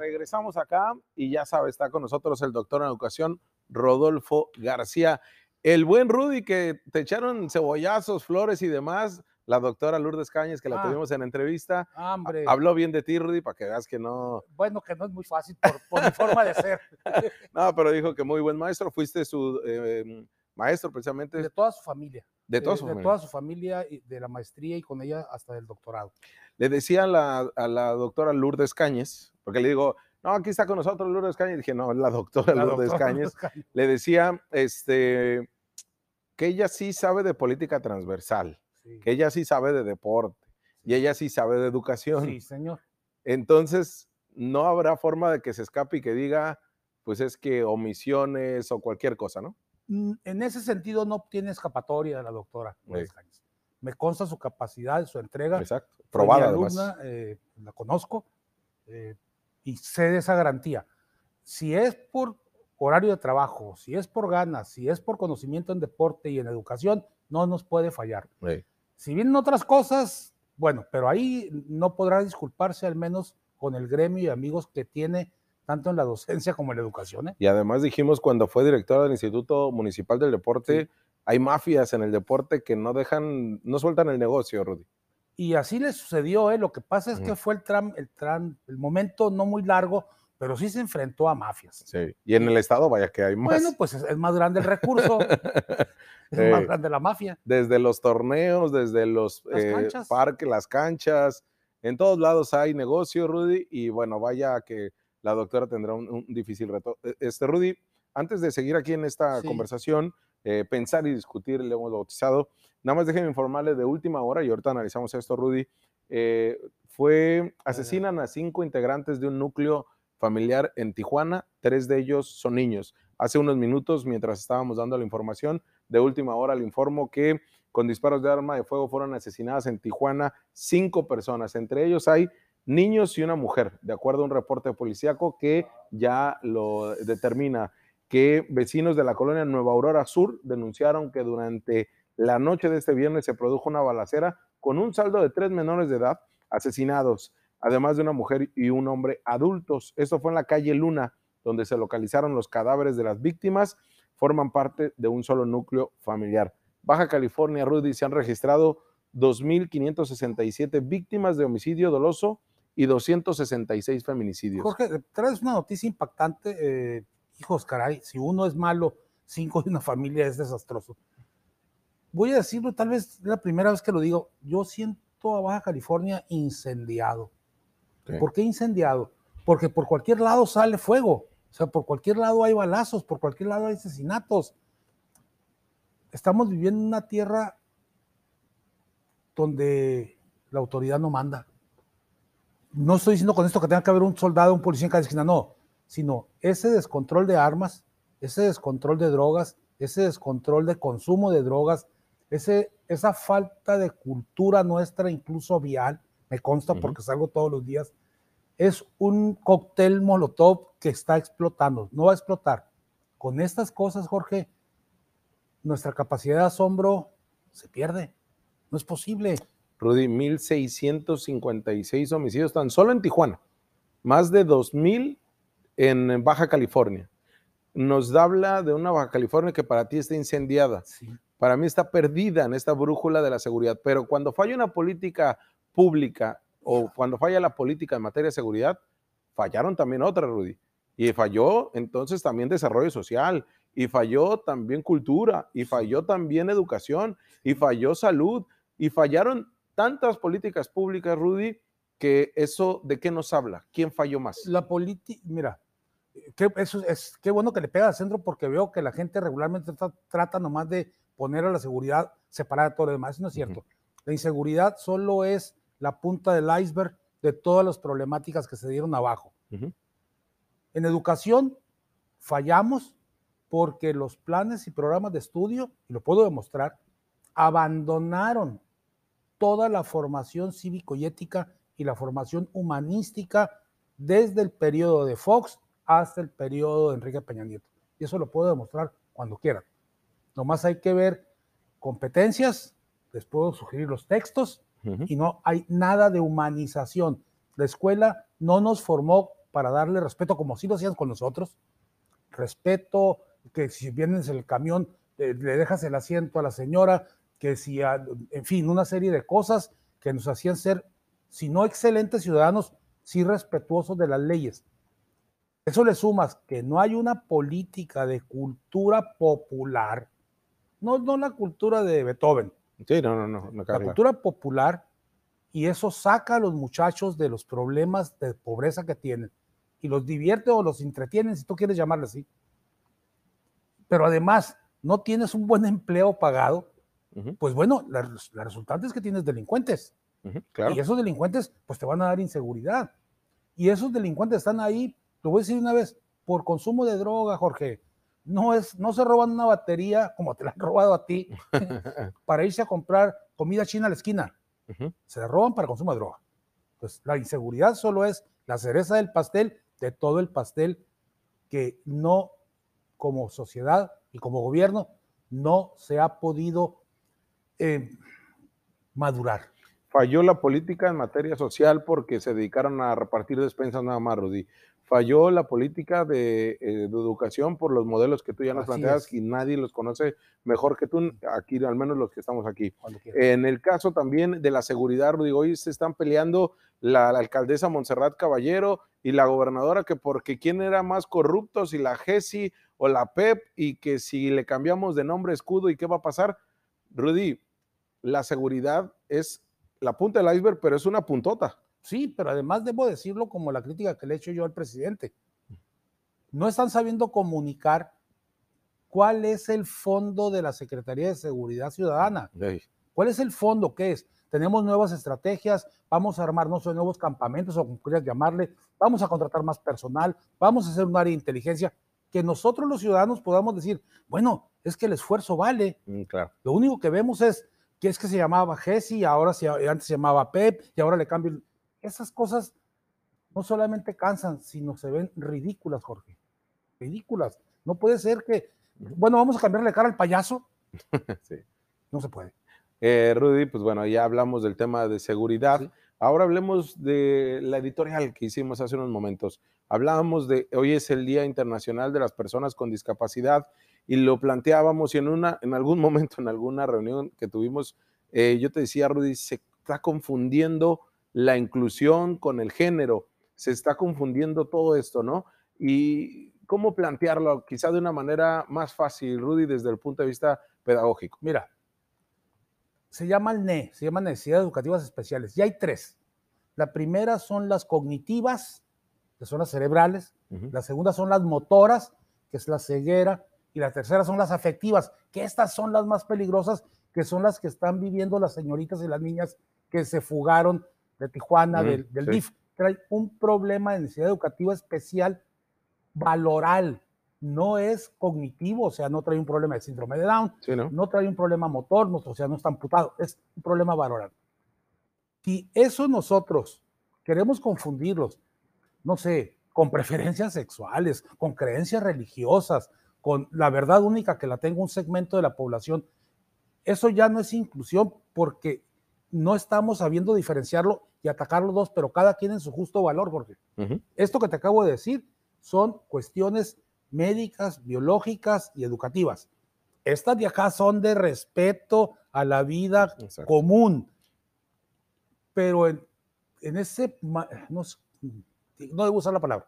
regresamos acá y ya sabe, está con nosotros el doctor en educación, Rodolfo García. El buen Rudy que te echaron cebollazos, flores y demás, la doctora Lourdes Cañas, que la Ah. tuvimos en entrevista, Ah, Hombre, habló bien de ti, Rudy, para que veas que no, bueno, que no es muy fácil por, por mi forma de ser, no, pero dijo que muy buen maestro, fuiste su eh, maestro precisamente de toda su familia. de toda eh, su de familia. toda su familia, y de la maestría y con ella hasta del doctorado. Le decía a la, a la doctora Lourdes Cañes, porque le digo, no, aquí está con nosotros Lourdes Cañes, dije, no, la doctora La Lourdes doctora Cañes, Lourdes Cañes. le decía, este, que ella sí sabe de política transversal, Sí. que ella sí sabe de deporte y ella sí sabe de educación. Sí, señor. Entonces, no habrá forma de que se escape y que diga, pues es que omisiones o cualquier cosa, ¿no? En ese sentido no tiene escapatoria la doctora Lourdes Sí. Me consta su capacidad, su entrega. Exacto. Probada además. alumna, eh, la conozco eh, y sé de esa garantía. Si es por horario de trabajo, si es por ganas, si es por conocimiento en deporte y en educación, no nos puede fallar. Sí. Si vienen otras cosas, bueno, pero ahí no podrá disculparse al menos con el gremio y amigos que tiene tanto en la docencia como en la educación. ¿eh? Y además dijimos cuando fue directora del Instituto Municipal del Deporte, hay mafias en el deporte que no dejan, no sueltan el negocio, Rudy. Y así le sucedió, ¿eh? lo que pasa es que fue el, tram, el, tram, el momento no muy largo, pero sí se enfrentó a mafias. Sí. Y en el estado, vaya que hay más. Bueno, pues es, es más grande el recurso, es más grande la mafia. desde los torneos, desde los Las eh, parques, las canchas, en todos lados hay negocio, Rudy, y bueno, vaya que la doctora tendrá un, un difícil reto. E- Este, Rudy, antes de seguir aquí en esta Sí. conversación, eh, pensar y discutir, le hemos bautizado, nada más déjenme informarle de última hora, y ahorita analizamos esto, Rudy, eh, fue, asesinan a cinco integrantes de un núcleo familiar en Tijuana, tres de ellos son niños. Hace unos minutos, mientras estábamos dando la información, de última hora le informo que con disparos de arma de fuego fueron asesinadas en Tijuana cinco personas. Entre ellos hay niños y una mujer, de acuerdo a un reporte policíaco que ya lo determina que vecinos de la colonia Nueva Aurora Sur denunciaron que durante la noche de este viernes se produjo una balacera con un saldo de tres menores de edad asesinados, además de una mujer y un hombre adultos. Esto fue en la calle Luna, donde se localizaron los cadáveres de las víctimas, forman parte de un solo núcleo familiar. Baja California, Rudy, se han registrado 2.567 víctimas de homicidio doloso y 266 feminicidios. Jorge, traes una noticia impactante. eh, hijos, caray, si uno es malo, cinco de una familia es desastroso. Voy a decirlo, tal vez es la primera vez que lo digo. Yo siento a Baja California incendiado. Sí. ¿Por qué incendiado? Porque por cualquier lado sale fuego. O sea, por cualquier lado hay balazos, por cualquier lado hay asesinatos. Estamos viviendo en una tierra donde la autoridad no manda. No estoy diciendo con esto que tenga que haber un soldado, un policía en cada esquina, no, sino ese descontrol de armas, ese descontrol de drogas, ese descontrol de consumo de drogas, ese, esa falta de cultura nuestra, incluso vial, me consta porque salgo todos los días, es un cóctel molotov que está explotando, no va a explotar. Con estas cosas, Jorge, nuestra capacidad de asombro se pierde. No es posible. Rudy, 1.656 homicidios tan solo en Tijuana, más de 2.000 en Baja California. Nos habla de una Baja California que para ti está incendiada, para mí está perdida en esta brújula de la seguridad, pero cuando falla una política pública o cuando falla la política en materia de seguridad, fallaron también otras, Rudy. Y falló entonces también desarrollo social, y falló también cultura, y falló también educación, y falló salud, y fallaron tantas políticas públicas, Rudy, que eso de qué nos habla, quién falló más. La política, mira, qué, eso es, qué bueno que le pega al centro porque veo que la gente regularmente tra- trata nomás de poner a la seguridad separada de todo lo demás. Eso no es cierto. La inseguridad solo es la punta del iceberg de todas las problemáticas que se dieron abajo. Ujú. En educación fallamos porque los planes y programas de estudio, y lo puedo demostrar, abandonaron toda la formación cívico y ética y la formación humanística desde el periodo de Fox hasta el periodo de Enrique Peña Nieto. Y eso lo puedo demostrar cuando quieran. Nomás hay que ver competencias, les puedo sugerir los textos, y no hay nada de humanización. La escuela no nos formó para darle respeto, como si lo hacían con nosotros. Respeto, que si vienes en el camión, le dejas el asiento a la señora, que si, en fin, una serie de cosas que nos hacían ser, si no excelentes ciudadanos, sí respetuosos de las leyes. Eso le sumas que no hay una política de cultura popular, no, no la cultura de Beethoven. Sí, no, no, no. la cultura popular, y eso saca a los muchachos de los problemas de pobreza que tienen y los divierte o los entretiene, si tú quieres llamarle así. Pero además, no tienes un buen empleo pagado, pues bueno, la, resultante es que tienes delincuentes. Y esos delincuentes, pues te van a dar inseguridad. Y esos delincuentes están ahí, lo voy a decir una vez, por consumo de droga, Jorge. No, es, no se roban una batería como te la han robado a ti para irse a comprar comida china a la esquina. Se la roban para consumo de droga. Pues la inseguridad solo es la cereza del pastel de todo el pastel que no, como sociedad y como gobierno, no se ha podido eh, madurar. Falló la política en materia social porque se dedicaron a repartir despensas nada más, Rudy. Falló la política de, eh, educación por los modelos que tú ya nos planteas y nadie los conoce mejor que tú, aquí al menos los que estamos aquí. En el caso también de la seguridad, Rudy, hoy se están peleando la, la, alcaldesa Montserrat Caballero y la gobernadora que porque quién era más corrupto, si la GESI o la PEP y que si le cambiamos de nombre escudo y qué va a pasar. Rudy, la seguridad es la punta del iceberg, pero es una puntota. Sí, pero además debo decirlo como la crítica que le he hecho yo al presidente. No están sabiendo comunicar cuál es el fondo de la Secretaría de Seguridad Ciudadana. ¿Cuál es el fondo? ¿Qué es? Tenemos nuevas estrategias, vamos a armar no nuevos campamentos o como quieras llamarle, vamos a contratar más personal, vamos a hacer un área de inteligencia que nosotros los ciudadanos podamos decir, bueno, es que el esfuerzo vale. Mm, claro. Lo único que vemos es que es que se llamaba Jesse, ahora se, antes se llamaba Pep y ahora le cambio. Esas cosas no solamente cansan, sino se ven ridículas, Jorge. Ridículas. No puede ser que, bueno, vamos a cambiarle cara al payaso. sí. No se puede. Eh, Rudy, pues bueno, ya hablamos del tema de seguridad. Ahora hablemos de la editorial que hicimos hace unos momentos. Hablábamos de, hoy es el Día Internacional de las Personas con Discapacidad y lo planteábamos y en, una, en algún momento, en alguna reunión que tuvimos, eh, yo te decía, Rudy, se está confundiendo la inclusión con el género, se está confundiendo todo esto, ¿no? Y cómo plantearlo quizá de una manera más fácil, Rudy, desde el punto de vista pedagógico. Mira, se llama el NE, se llama Necesidades Educativas Especiales. Y hay tres. La primera son las cognitivas, que son las cerebrales. La segunda son las motoras, que es la ceguera. Y la tercera son las afectivas, que estas son las más peligrosas, que son las que están viviendo las señoritas y las niñas que se fugaron de Tijuana, del, DIF. Trae un problema de necesidad educativa especial valoral, no es cognitivo, o sea, no trae un problema de síndrome de Down, ¿no? trae un problema motor, o sea, no está amputado, es un problema valoral. Si eso nosotros queremos confundirlos, no sé, con preferencias sexuales, con creencias religiosas, con la verdad única que la tenga un segmento de la población, eso ya no es inclusión porque no estamos sabiendo diferenciarlo y atacar los dos, pero cada quien en su justo valor, Jorge. Esto que te acabo de decir son cuestiones médicas, biológicas y educativas. Estas de acá son de respeto a la vida común, pero en, ese, no, no debo usar la palabra,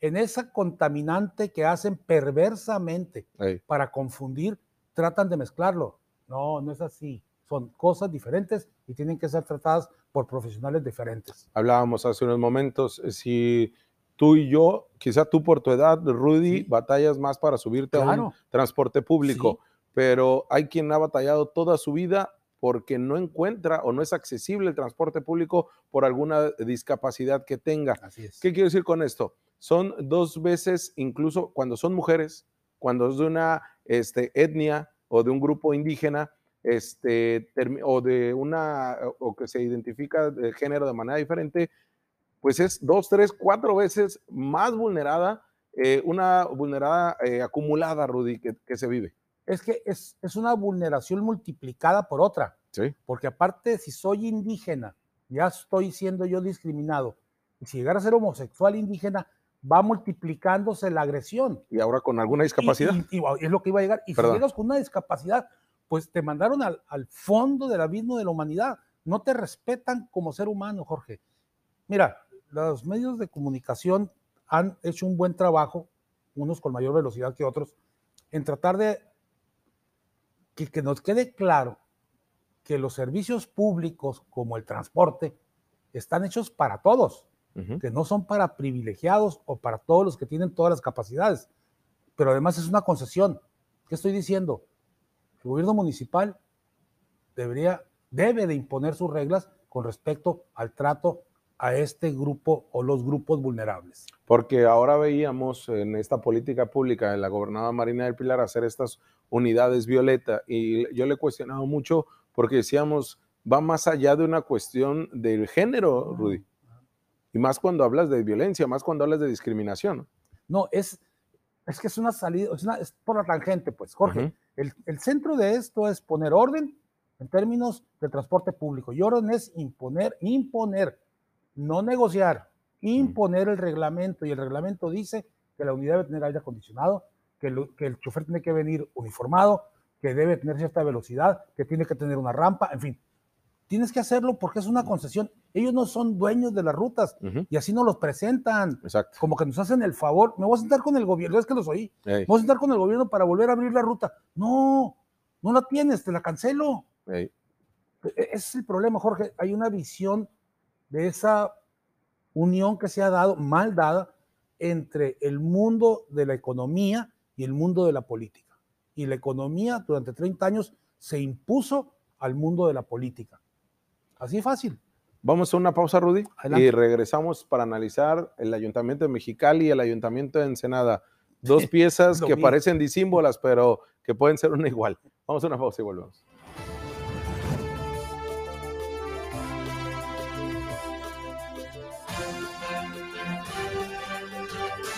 en esa contaminante que hacen perversamente para confundir, tratan de mezclarlo. No, no es así. Son cosas diferentes y tienen que ser tratadas por profesionales diferentes. Hablábamos hace unos momentos, eh, si tú y yo, quizá tú por tu edad, Rudy, batallas más para subirte a un transporte público, pero hay quien ha batallado toda su vida porque no encuentra o no es accesible el transporte público por alguna discapacidad que tenga. ¿Qué quiero decir con esto? Son dos veces, incluso cuando son mujeres, cuando es de una este, etnia o de un grupo indígena, este, o de una, o que se identifica de género de manera diferente, pues es dos, tres, cuatro veces más vulnerada, eh, una vulnerada eh, acumulada, Rudy, que, se vive. Es que es, es, una vulneración multiplicada por otra. Sí. Porque aparte, si soy indígena, ya estoy siendo yo discriminado. Y si llegara a ser homosexual indígena, va multiplicándose la agresión. Y ahora con alguna discapacidad. Y, es lo que iba a llegar. Y si llegas con una discapacidad, pues te mandaron al, al, fondo del abismo de la humanidad. No te respetan como ser humano, Jorge. Mira, los medios de comunicación han hecho un buen trabajo, unos con mayor velocidad que otros, en tratar de que, que nos quede claro que los servicios públicos como el transporte están hechos para todos que no son para privilegiados o para todos los que tienen todas las capacidades. Pero además es una concesión. ¿Qué estoy diciendo? El gobierno municipal debería, debe de imponer sus reglas con respecto al trato a este grupo o los grupos vulnerables. Porque ahora veíamos en esta política pública de la gobernadora Marina del Pilar hacer estas unidades violeta y yo le he cuestionado mucho porque decíamos, va más allá de una cuestión del género, Rudy. Y más cuando hablas de violencia, más cuando hablas de discriminación. No, es, es que es una salida, es, por la tangente, pues, Jorge. el, el, centro de esto es poner orden en términos de transporte público. Y orden es imponer, imponer, no negociar, imponer el reglamento. Y el reglamento dice que la unidad debe tener aire acondicionado, que, que el chofer tiene que venir uniformado, que debe tener cierta velocidad, que tiene que tener una rampa, en fin. Tienes que hacerlo porque es una concesión. Ellos no son dueños de las rutas y así nos los presentan. Exacto. Como que nos hacen el favor. Me voy a sentar con el gobierno, es que los oí. Me voy a sentar con el gobierno para volver a abrir la ruta. No, no la tienes, te la cancelo. E, ese es el problema, Jorge. Hay una visión de esa unión que se ha dado, mal dada, entre el mundo de la economía y el mundo de la política. Y la economía durante 30 años se impuso al mundo de la política. Así fácil. Vamos a una pausa, Rudy, y regresamos para analizar el Ayuntamiento de Mexicali y el Ayuntamiento de Ensenada. Dos piezas que parecen disímbolas, pero que pueden ser una igual. Vamos a una pausa y volvemos.